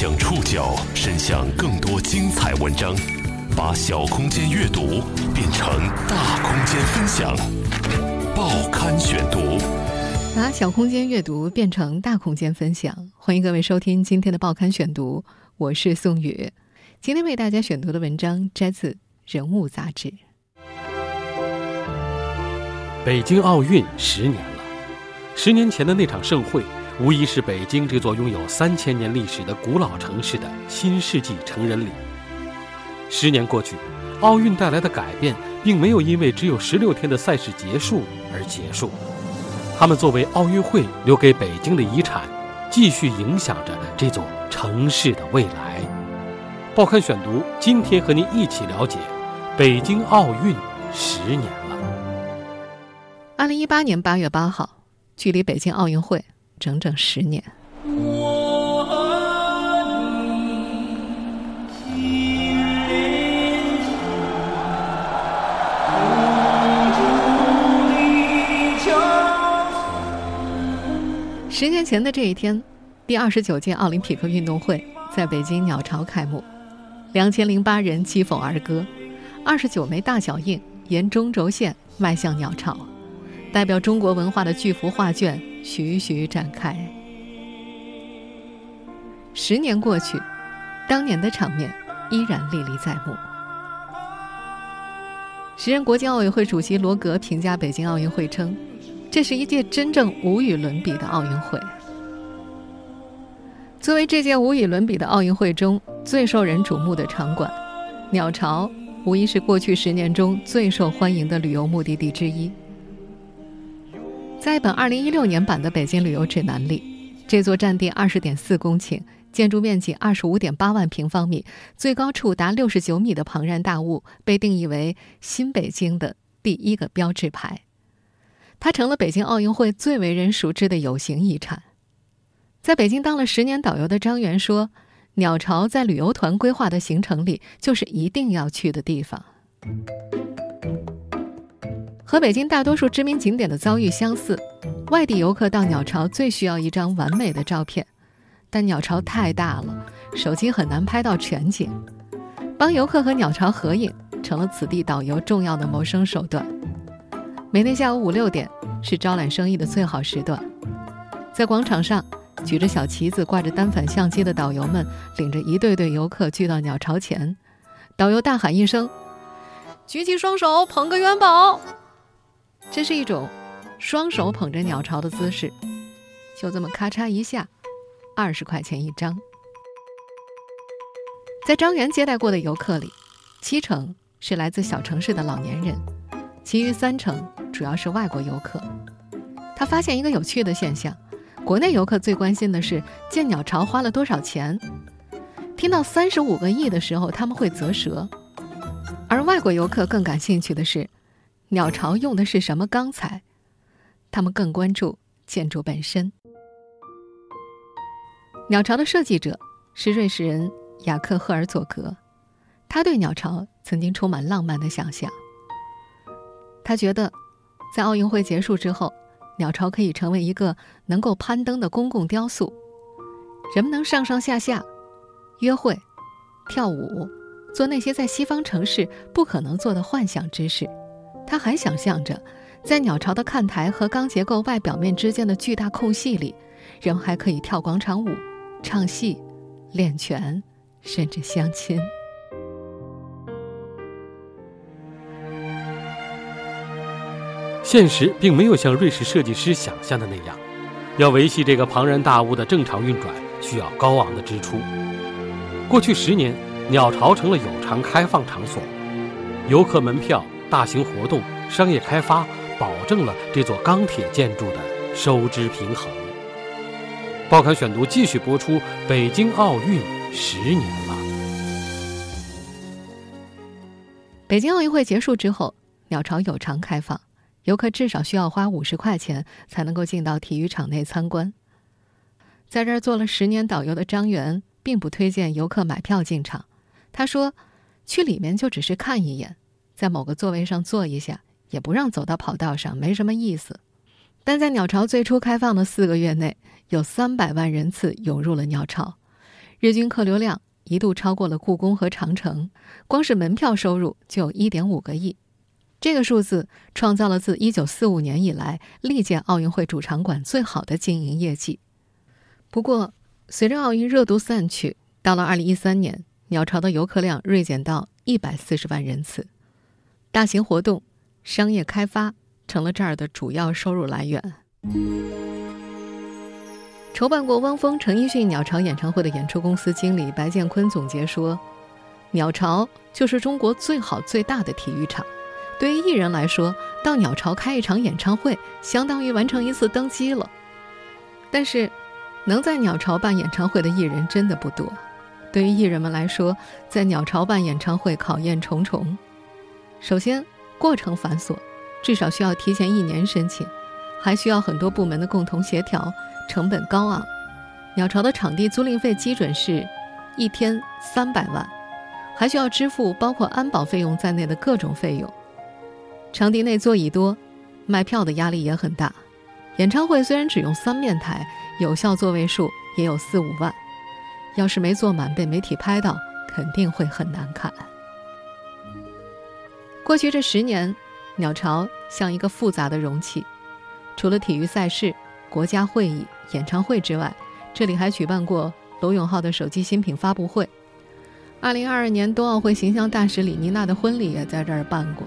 将触角伸向更多精彩文章，把小空间阅读变成大空间分享。报刊选读，把小空间阅读变成大空间分享。欢迎各位收听今天的报刊选读，我是宋宇。今天为大家选读的文章摘自《人物》杂志。北京奥运十年了，十年前的那场盛会。无疑是北京这座拥有三千年历史的古老城市的新世纪成人礼。十年过去，奥运带来的改变并没有因为只有十六天的赛事结束而结束，他们作为奥运会留给北京的遗产，继续影响着这座城市的未来。报刊选读，今天和您一起了解北京奥运十年了。二零一八年八月八号，距离北京奥运会。整整十年。十年前的这一天，第二十九届奥林匹克运动会在北京鸟巢开幕，两千零八人击风而歌，二十九枚大脚印沿中轴线迈向鸟巢，代表中国文化的巨幅画卷。徐徐展开。十年过去，当年的场面依然历历在目。时任国际奥委会主席罗格评价北京奥运会称：“这是一届真正无与伦比的奥运会。”作为这届无与伦比的奥运会中最受人瞩目的场馆，鸟巢无疑是过去十年中最受欢迎的旅游目的地之一。在一本2016年版的《北京旅游指南》里，这座占地20.4公顷、建筑面积25.8万平方米、最高处达69米的庞然大物，被定义为新北京的第一个标志牌。它成了北京奥运会最为人熟知的有形遗产。在北京当了十年导游的张元说：“鸟巢在旅游团规划的行程里，就是一定要去的地方。”和北京大多数知名景点的遭遇相似，外地游客到鸟巢最需要一张完美的照片，但鸟巢太大了，手机很难拍到全景。帮游客和鸟巢合影成了此地导游重要的谋生手段。每天下午五六点是招揽生意的最好时段，在广场上举着小旗子、挂着单反相机的导游们，领着一对对游客聚到鸟巢前，导游大喊一声：“举起双手，捧个元宝。”这是一种双手捧着鸟巢的姿势，就这么咔嚓一下，二十块钱一张。在张元接待过的游客里，七成是来自小城市的老年人，其余三成主要是外国游客。他发现一个有趣的现象：国内游客最关心的是建鸟巢花了多少钱，听到三十五个亿的时候他们会啧舌，而外国游客更感兴趣的是。鸟巢用的是什么钢材？他们更关注建筑本身。鸟巢的设计者是瑞士人雅克·赫尔佐格，他对鸟巢曾经充满浪漫的想象。他觉得，在奥运会结束之后，鸟巢可以成为一个能够攀登的公共雕塑，人们能上上下下、约会、跳舞，做那些在西方城市不可能做的幻想之事。他还想象着，在鸟巢的看台和钢结构外表面之间的巨大空隙里，人们还可以跳广场舞、唱戏、练拳，甚至相亲。现实并没有像瑞士设计师想象的那样，要维系这个庞然大物的正常运转需要高昂的支出。过去十年，鸟巢成了有偿开放场所，游客门票。大型活动、商业开发，保证了这座钢铁建筑的收支平衡。报刊选读继续播出：北京奥运十年了。北京奥运会结束之后，鸟巢有偿开放，游客至少需要花五十块钱才能够进到体育场内参观。在这儿做了十年导游的张元，并不推荐游客买票进场。他说：“去里面就只是看一眼。”在某个座位上坐一下，也不让走到跑道上，没什么意思。但在鸟巢最初开放的四个月内，有三百万人次涌入了鸟巢，日均客流量一度超过了故宫和长城，光是门票收入就有一点五个亿。这个数字创造了自1945年以来历届奥运会主场馆最好的经营业绩。不过，随着奥运热度散去，到了2013年，鸟巢的游客量锐减到140万人次，大型活动、商业开发成了这儿的主要收入来源。筹办过汪峰、陈奕迅鸟巢演唱会的演出公司经理白建坤总结说：“鸟巢就是中国最好最大的体育场。对于艺人来说，到鸟巢开一场演唱会，相当于完成一次登基了。但是，能在鸟巢办演唱会的艺人真的不多。对于艺人们来说，在鸟巢办演唱会考验重重。首先，过程繁琐，至少需要提前一年申请，还需要很多部门的共同协调。”成本高昂，鸟巢的场地租赁费基准是一天三百万，还需要支付包括安保费用在内的各种费用。场地内座椅多，卖票的压力也很大。演唱会虽然只用三面台，有效座位数也有四五万，要是没坐满被媒体拍到，肯定会很难看。过去这十年，鸟巢像一个复杂的容器，除了体育赛事。国家会议、演唱会之外，这里还举办过罗永浩的手机新品发布会。二零二二年冬奥会形象大使李妮娜的婚礼也在这儿办过。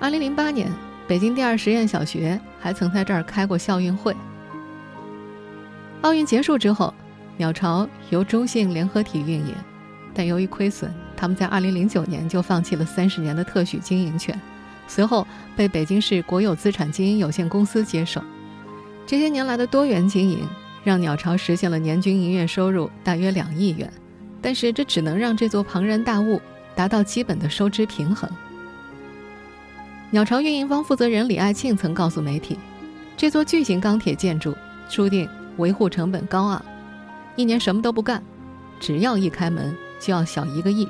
二零零八年，北京第二实验小学还曾在这儿开过校运会。奥运结束之后，鸟巢由中信联合体运营，但由于亏损，他们在二零零九年就放弃了三十年的特许经营权，随后被北京市国有资产经营有限公司接手。这些年来的多元经营，让鸟巢实现了年均营业收入大约两亿元，但是这只能让这座庞然大物达到基本的收支平衡。鸟巢运营方负责人李爱庆曾告诉媒体，这座巨型钢铁建筑注定维护成本高昂，一年什么都不干，只要一开门就要小一个亿，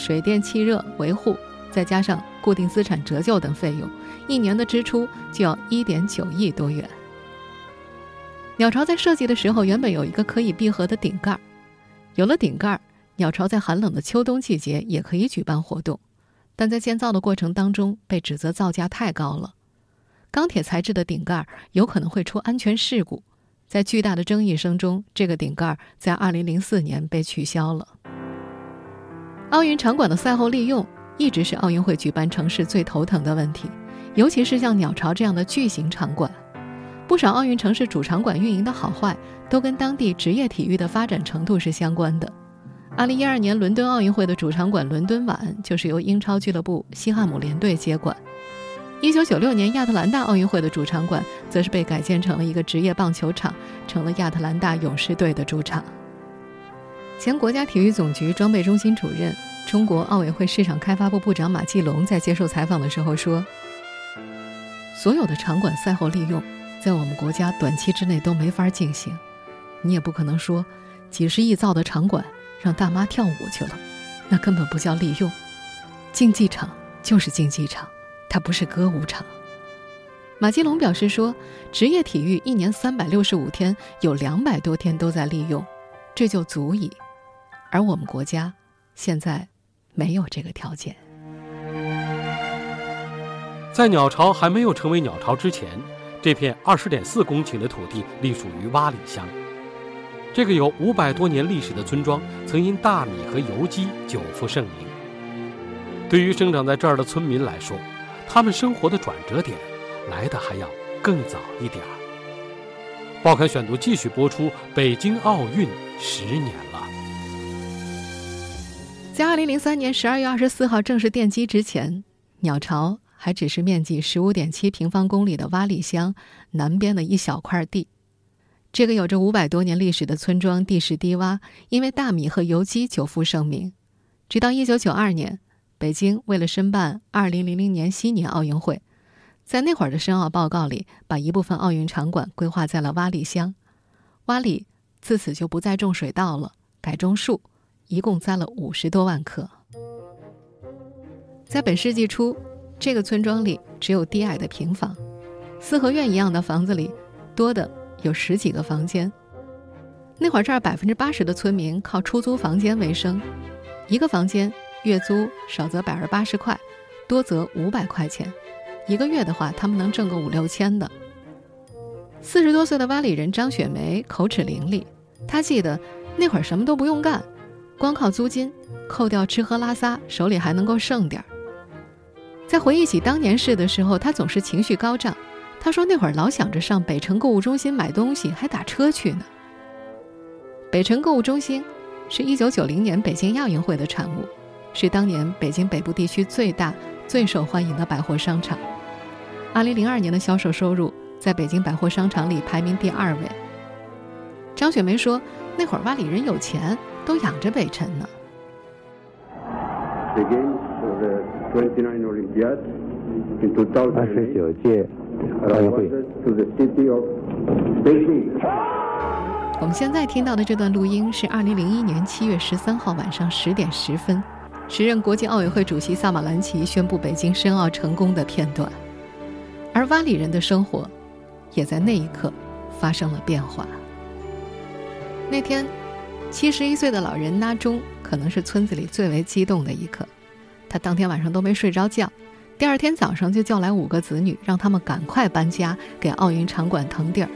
水电气热维护，再加上固定资产折旧等费用，一年的支出就要一点九亿多元。鸟巢在设计的时候，原本有一个可以闭合的顶盖儿。有了顶盖儿，鸟巢在寒冷的秋冬季节也可以举办活动。但在建造的过程当中，被指责造价太高了。钢铁材质的顶盖儿有可能会出安全事故。在巨大的争议声中，这个顶盖儿在2004年被取消了。奥运场馆的赛后利用一直是奥运会举办城市最头疼的问题，尤其是像鸟巢这样的巨型场馆。不少奥运城市主场馆运营的好坏，都跟当地职业体育的发展程度是相关的。二零一二年伦敦奥运会的主场馆伦敦碗就是由英超俱乐部西汉姆联队接管。一九九六年亚特兰大奥运会的主场馆则是被改建成了一个职业棒球场，成了亚特兰大勇士队的主场。前国家体育总局装备中心主任、中国奥委会市场开发部部长马继龙在接受采访的时候说：“所有的场馆赛后利用。”在我们国家短期之内都没法进行，你也不可能说几十亿造的场馆让大妈跳舞去了，那根本不叫利用。竞技场就是竞技场，它不是歌舞场。马继龙表示说，职业体育一年三百六十五天，有两百多天都在利用，这就足以。而我们国家现在没有这个条件。在鸟巢还没有成为鸟巢之前。这片二十点四公顷的土地隶属于洼里乡，这个有五百多年历史的村庄，曾因大米和油鸡久负盛名。对于生长在这儿的村民来说，他们生活的转折点来的还要更早一点儿。报刊选读继续播出：北京奥运十年了。在二零零三年十二月二十四号正式奠基之前，鸟巢。还只是面积十五点七平方公里的洼里乡南边的一小块地，这个有着五百多年历史的村庄地势低洼，因为大米和油鸡久负盛名。直到一九九二年，北京为了申办二零零零年悉尼奥运会，在那会儿的申奥报告里，把一部分奥运场馆规划在了洼里乡。洼里自此就不再种水稻了，改种树，一共栽了五十多万棵。在本世纪初。这个村庄里只有低矮的平房，四合院一样的房子里，多的有十几个房间。那会儿这儿百分之八十的村民靠出租房间为生，一个房间月租少则百儿八十块，多则五百块钱，一个月的话，他们能挣个五六千的。四十多岁的洼里人张雪梅口齿伶俐，她记得那会儿什么都不用干，光靠租金，扣掉吃喝拉撒，手里还能够剩点儿。在回忆起当年事的时候，他总是情绪高涨。他说那会儿老想着上北城购物中心买东西，还打车去呢。北城购物中心是一九九零年北京亚运会的产物，是当年北京北部地区最大、最受欢迎的百货商场。二零零二年的销售收入在北京百货商场里排名第二位。张雪梅说，那会儿洼里人有钱，都养着北辰呢。二十九届奥运会。我们现在听到的这段录音是二零零一年七月十三号晚上十点十分，时任国际奥委会主席萨马兰奇宣布北京申奥成功的片段。而洼里人的生活，也在那一刻发生了变化。那天，七十一岁的老人拉中可能是村子里最为激动的一刻，他当天晚上都没睡着觉，第二天早上就叫来五个子女，让他们赶快搬家，给奥运场馆腾地儿。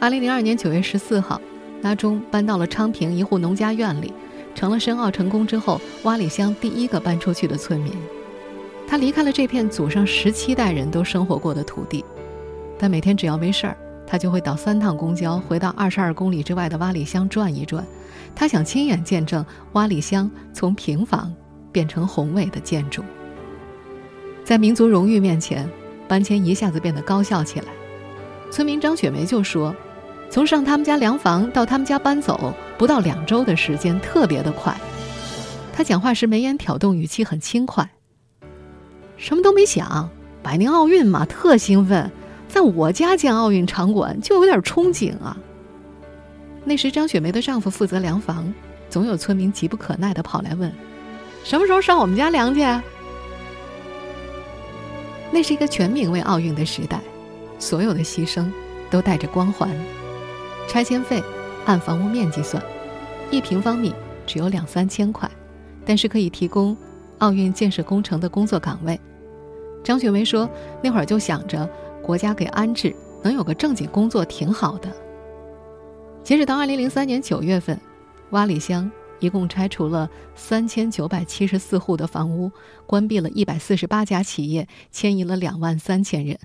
二零零二年九月十四号，拉中搬到了昌平一户农家院里，成了申奥成功之后洼里乡第一个搬出去的村民。他离开了这片祖上十七代人都生活过的土地，但每天只要没事儿，他就会倒三趟公交，回到二十二公里之外的洼里乡转一转。他想亲眼见证洼里乡从平房变成宏伟的建筑。在民族荣誉面前，搬迁一下子变得高效起来。村民张雪梅就说。从上他们家量房到他们家搬走，不到两周的时间，特别的快。他讲话时眉眼挑动，语气很轻快。什么都没想，百年奥运嘛，特兴奋，在我家建奥运场馆就有点憧憬啊。那时张雪梅的丈夫负责量房，总有村民急不可耐的跑来问：“什么时候上我们家量去？”那是一个全民为奥运的时代，所有的牺牲都带着光环。拆迁费按房屋面积算，一平方米只有两三千块，但是可以提供奥运建设工程的工作岗位。张雪梅说：“那会儿就想着国家给安置，能有个正经工作挺好的。”截止到二零零三年九月份，洼里乡一共拆除了三千九百七十四户的房屋，关闭了一百四十八家企业，迁移了两万三千人，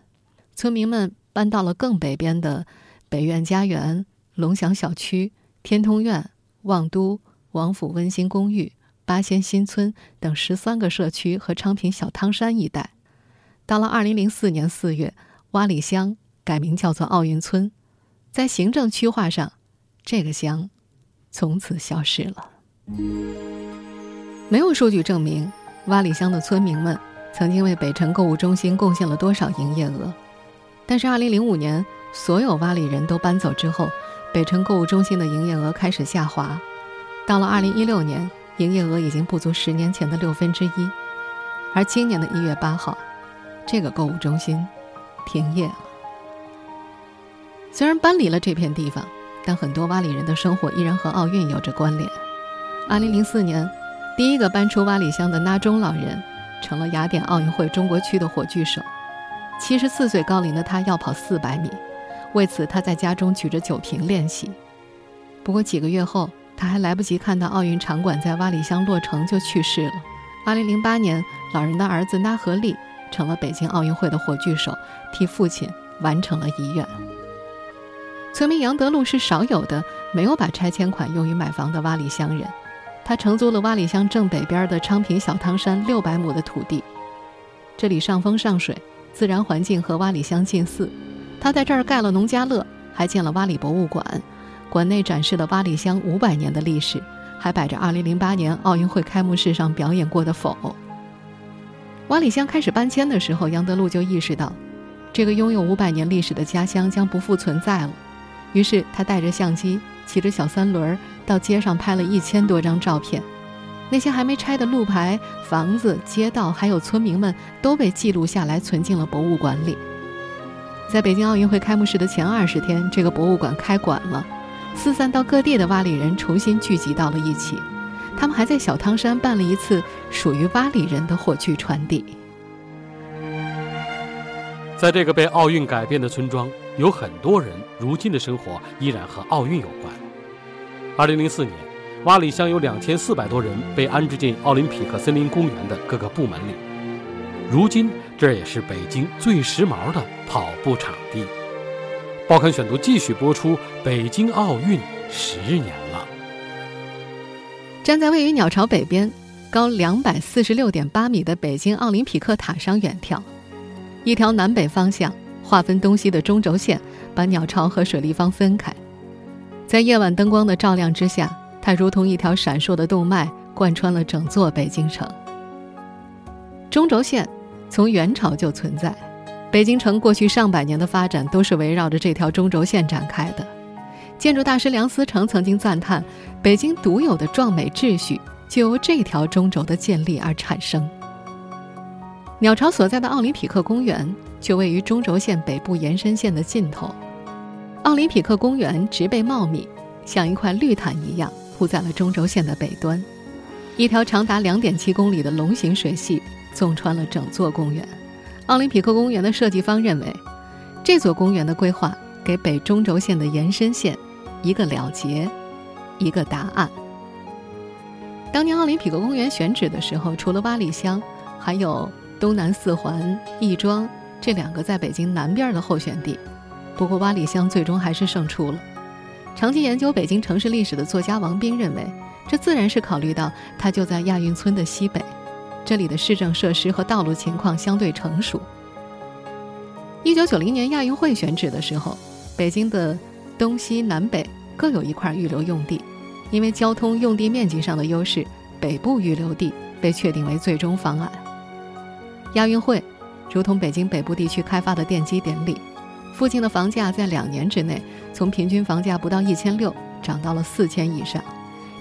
村民们搬到了更北边的北苑家园。龙翔小区、天通苑、望都、王府温馨公寓、八仙新村等十三个社区和昌平小汤山一带。到了二零零四年四月，洼里乡改名叫做奥运村，在行政区划上，这个乡从此消失了。没有数据证明洼里乡的村民们曾经为北辰购物中心贡献了多少营业额，但是二零零五年所有洼里人都搬走之后。北城购物中心的营业额开始下滑，到了二零一六年，营业额已经不足十年前的六分之一。而今年的一月八号，这个购物中心停业了。虽然搬离了这片地方，但很多洼里人的生活依然和奥运有着关联。二零零四年，第一个搬出洼里乡的纳中老人，成了雅典奥运会中国区的火炬手。七十四岁高龄的他要跑四百米。为此，他在家中举着酒瓶练习。不过几个月后，他还来不及看到奥运场馆在洼里乡落成，就去世了。2008年，老人的儿子纳和利成了北京奥运会的火炬手，替父亲完成了遗愿。村民杨德禄是少有的没有把拆迁款用于买房的洼里乡人，他承租了洼里乡正北边的昌平小汤山六百亩的土地，这里上风上水，自然环境和洼里乡近似。他在这儿盖了农家乐，还建了洼里博物馆，馆内展示了洼里乡五百年的历史，还摆着2008年奥运会开幕式上表演过的否。洼里乡开始搬迁的时候，杨德禄就意识到，这个拥有五百年历史的家乡将不复存在了。于是他带着相机，骑着小三轮到街上拍了一千多张照片，那些还没拆的路牌、房子、街道，还有村民们，都被记录下来，存进了博物馆里。在北京奥运会开幕式的前二十天，这个博物馆开馆了。四散到各地的洼里人重新聚集到了一起。他们还在小汤山办了一次属于洼里人的火炬传递。在这个被奥运改变的村庄，有很多人如今的生活依然和奥运有关。二零零四年，洼里乡有两千四百多人被安置进奥林匹克森林公园的各个部门里。如今，这也是北京最时髦的跑步场地。报刊选读继续播出：北京奥运十年。站在位于鸟巢北边、高两百四十六点八米的北京奥林匹克塔上远眺，一条南北方向划分东西的中轴线把鸟巢和水立方分开。在夜晚灯光的照亮之下，它如同一条闪烁的动脉，贯穿了整座北京城。中轴线从元朝就存在，北京城过去上百年的发展都是围绕着这条中轴线展开的。建筑大师梁思成曾经赞叹，北京独有的壮美秩序就由这条中轴的建立而产生。鸟巢所在的奥林匹克公园就位于中轴线北部延伸线的尽头。奥林匹克公园植被茂密，像一块绿毯一样铺在了中轴线的北端。一条长达两点七公里的龙形水系纵穿了整座公园。奥林匹克公园的设计方认为，这座公园的规划给北中轴线的延伸线。一个了结，一个答案。当年奥林匹克公园选址的时候，除了洼里乡，还有东南四环、亦庄这两个在北京南边的候选地。不过洼里乡最终还是胜出了。长期研究北京城市历史的作家王斌认为，这自然是考虑到它就在亚运村的西北，这里的市政设施和道路情况相对成熟。一九九零年亚运会选址的时候，北京的。东西南北各有一块预留用地，因为交通用地面积上的优势，北部预留地被确定为最终方案。亚运会如同北京北部地区开发的奠基典礼，附近的房价在两年之内从平均房价不到一千六涨到了四千以上，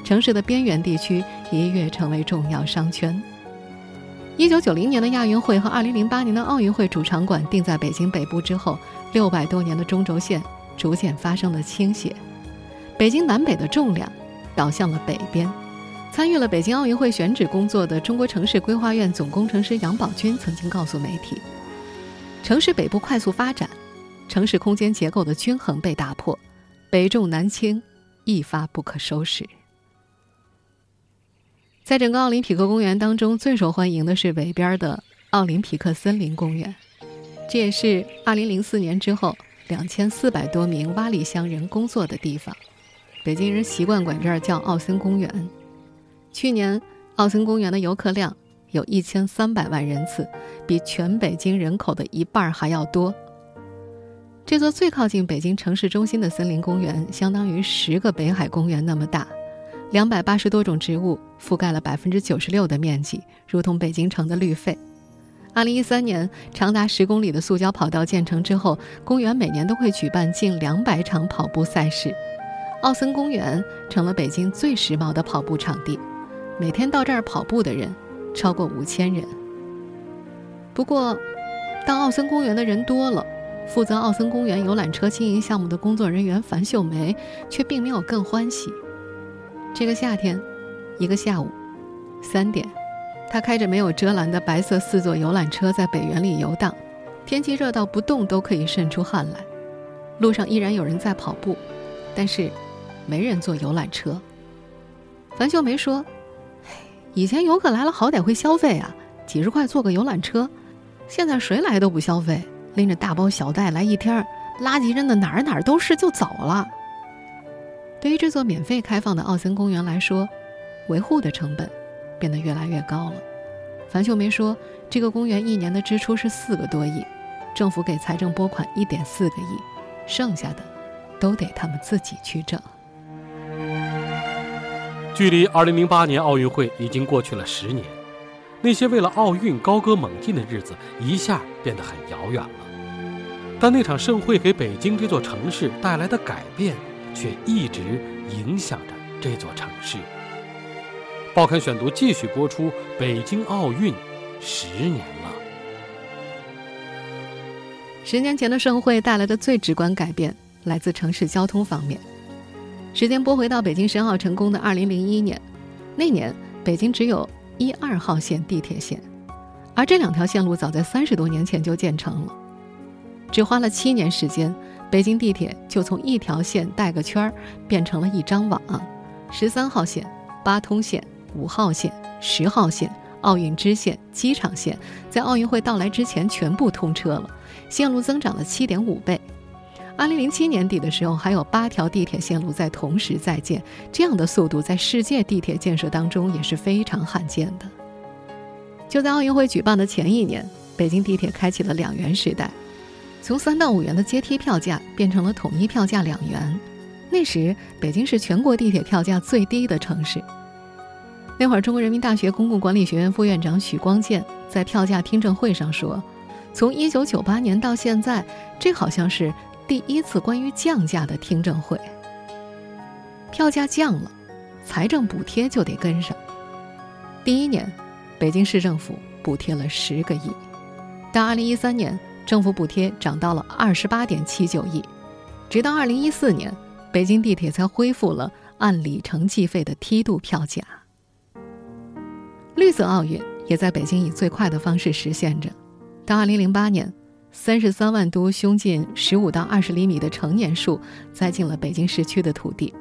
城市的边缘地区一跃成为重要商圈。一九九零年的亚运会和二零零八年的奥运会主场馆定在北京北部之后，六百多年的中轴线。逐渐发生了倾斜，北京南北的重量倒向了北边。参与了北京奥运会选址工作的中国城市规划院总工程师杨宝军曾经告诉媒体：“城市北部快速发展，城市空间结构的均衡被打破，北重南轻，一发不可收拾。”在整个奥林匹克公园当中，最受欢迎的是北边的奥林匹克森林公园，这也是2004年之后。两千四百多名洼里乡人工作的地方，北京人习惯管这儿叫奥森公园。去年，奥森公园的游客量有一千三百万人次，比全北京人口的一半还要多。这座最靠近北京城市中心的森林公园，相当于十个北海公园那么大，两百八十多种植物覆盖了百分之九十六的面积，如同北京城的绿肺。二零一三年，长达十公里的塑胶跑道建成之后，公园每年都会举办近两百场跑步赛事。奥森公园成了北京最时髦的跑步场地，每天到这儿跑步的人超过五千人。不过，当奥森公园的人多了，负责奥森公园游览车经营项目的工作人员樊秀梅却并没有更欢喜。这个夏天，一个下午，三点。他开着没有遮拦的白色四座游览车在北园里游荡，天气热到不动都可以渗出汗来。路上依然有人在跑步，但是没人坐游览车。樊秀梅说：“以前游客来了好歹会消费啊，几十块坐个游览车，现在谁来都不消费，拎着大包小袋来一天，垃圾扔的哪儿哪儿都是就走了。”对于这座免费开放的奥森公园来说，维护的成本。变得越来越高了。樊秀梅说：“这个公园一年的支出是四个多亿，政府给财政拨款一点四个亿，剩下的都得他们自己去挣。”距离2008年奥运会已经过去了十年，那些为了奥运高歌猛进的日子一下变得很遥远了。但那场盛会给北京这座城市带来的改变，却一直影响着这座城市。报刊选读继续播出。北京奥运十年了。十年前的盛会带来的最直观改变，来自城市交通方面。时间拨回到北京申奥成功的二零零一年，那年北京只有一二号线地铁线，而这两条线路早在三十多年前就建成了，只花了七年时间，北京地铁就从一条线带个圈儿变成了一张网，十三号线、八通线、五号线、十号线、奥运支线、机场线，在奥运会到来之前全部通车了，线路增长了七点五倍。二零零七年底的时候，还有八条地铁线路在同时在建，这样的速度在世界地铁建设当中也是非常罕见的。就在奥运会举办的前一年，北京地铁开启了两元时代，从三到五元的阶梯票价变成了统一票价两元。那时，北京是全国地铁票价最低的城市。那会儿，中国人民大学公共管理学院副院长许光建在票价听证会上说：“从一九九八年到现在，这好像是。”第一次关于降价的听证会，票价降了，财政补贴就得跟上。第一年，北京市政府补贴了十个亿，到二零一三年，政府补贴涨到了二十八点七九亿，直到二零一四年，北京地铁才恢复了按里程计费的梯度票价。绿色奥运也在北京以最快的方式实现着，到二零零八年。三十三万株胸径十五到二十厘米的成年树栽进了北京市区的土地，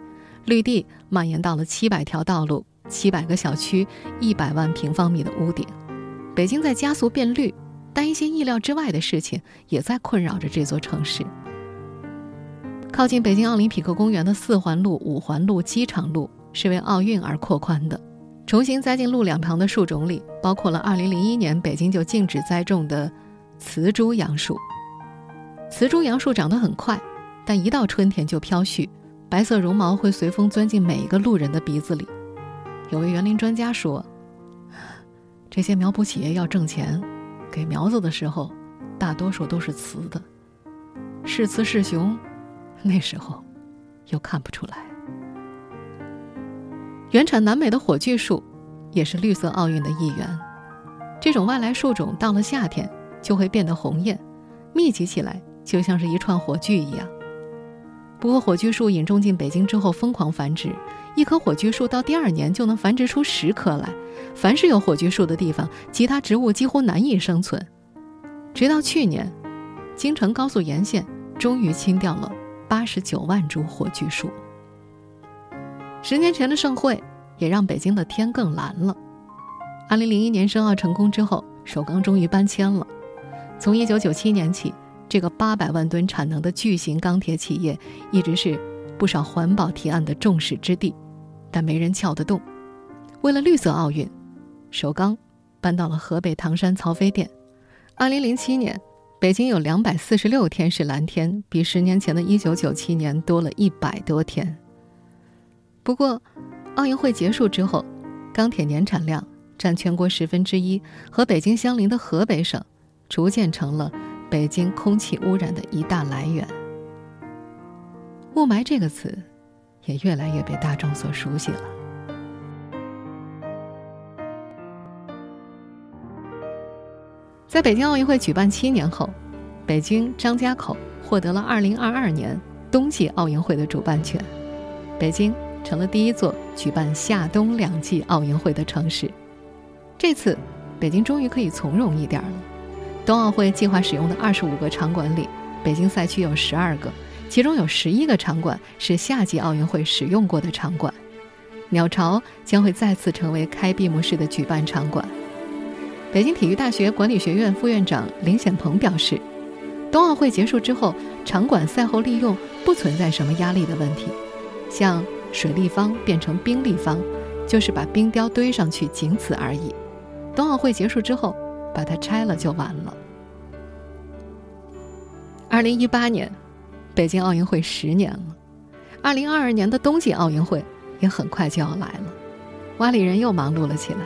绿地蔓延到了七百条道路、七百个小区、一百万平方米的屋顶。北京在加速变绿，但一些意料之外的事情也在困扰着这座城市。靠近北京奥林匹克公园的四环路、五环路、机场路是为奥运而扩宽的，重新栽进路两旁的树种里，包括了2001年北京就禁止栽种的。雌株杨树，雌株杨树长得很快，但一到春天就飘絮，白色绒毛会随风钻进每一个路人的鼻子里。有位园林专家说：“这些苗圃企业要挣钱，给苗子的时候，大多数都是雌的，是雌是雄，那时候又看不出来。”原产南美的火炬树，也是绿色奥运的一员。这种外来树种到了夏天。就会变得红艳，密集起来，就像是一串火炬一样。不过，火炬树引种进北京之后疯狂繁殖，一棵火炬树到第二年就能繁殖出十棵来。凡是有火炬树的地方，其他植物几乎难以生存。直到去年，京承高速沿线终于清掉了八十九万株火炬树。十年前的盛会也让北京的天更蓝了。二零零一年申奥成功之后，首钢终于搬迁了。从一九九七年起，这个八百万吨产能的巨型钢铁企业一直是不少环保提案的众矢之的，但没人撬得动。为了绿色奥运，首钢搬到了河北唐山曹妃甸。二零零七年，北京有两百四十六天是蓝天，比十年前的一九九七年多了一百多天。不过，奥运会结束之后，钢铁年产量占全国十分之一，和北京相邻的河北省。逐渐成了北京空气污染的一大来源。雾霾这个词，也越来越被大众所熟悉了。在北京奥运会举办七年后，北京张家口获得了2022年冬季奥运会的主办权，北京成了第一座举办夏冬两季奥运会的城市。这次，北京终于可以从容一点了。冬奥会计划使用的二十五个场馆里，北京赛区有十二个，其中有十一个场馆是夏季奥运会使用过的场馆。鸟巢将会再次成为开闭幕式的举办场馆。北京体育大学管理学院副院长林显鹏表示，冬奥会结束之后，场馆赛后利用不存在什么压力的问题，像水立方变成冰立方，就是把冰雕堆上去，仅此而已。冬奥会结束之后。把它拆了就完了。二零一八年，北京奥运会十年了，二零二二年的冬季奥运会也很快就要来了。洼里人又忙碌了起来。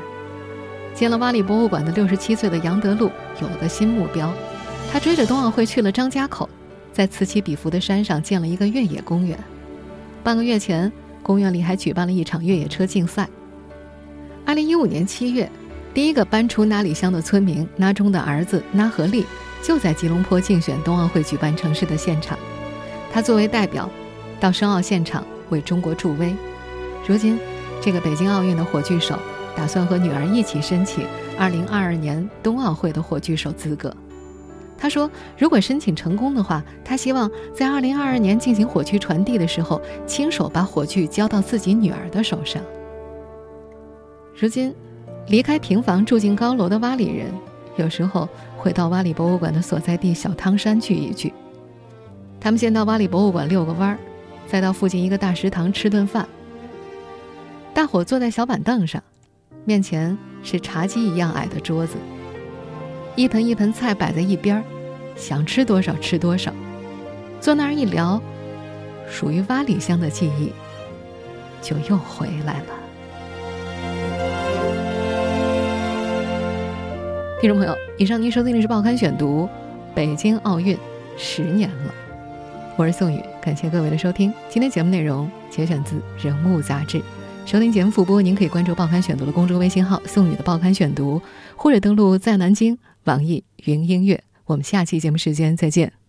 建了洼里博物馆的六十七岁的杨德禄有了个新目标，他追着冬奥会去了张家口，在此起彼伏的山上建了一个越野公园。半个月前，公园里还举办了一场越野车竞赛。二零一五年七月。第一个搬出那里乡的村民那中的儿子那和利，就在吉隆坡竞选冬奥会举办城市的现场。他作为代表，到申奥现场为中国助威。如今，这个北京奥运的火炬手打算和女儿一起申请2022年冬奥会的火炬手资格。他说：“如果申请成功的话，他希望在2022年进行火炬传递的时候，亲手把火炬交到自己女儿的手上。”如今，离开平房住进高楼的洼里人，有时候会到洼里博物馆的所在地小汤山聚一聚。他们先到洼里博物馆遛个弯儿，再到附近一个大食堂吃顿饭。大伙坐在小板凳上，面前是茶几一样矮的桌子，一盆一盆菜摆在一边儿，想吃多少吃多少。坐那儿一聊，属于洼里乡的记忆就又回来了。听众朋友，以上您收听的是《报刊选读》，北京奥运十年了，我是宋宇，感谢各位的收听。今天节目内容节选自《人物》杂志。收听节目复播，您可以关注《报刊选读》的公众微信号“宋宇的报刊选读”，或者登录在南京网易云音乐。我们下期节目时间再见。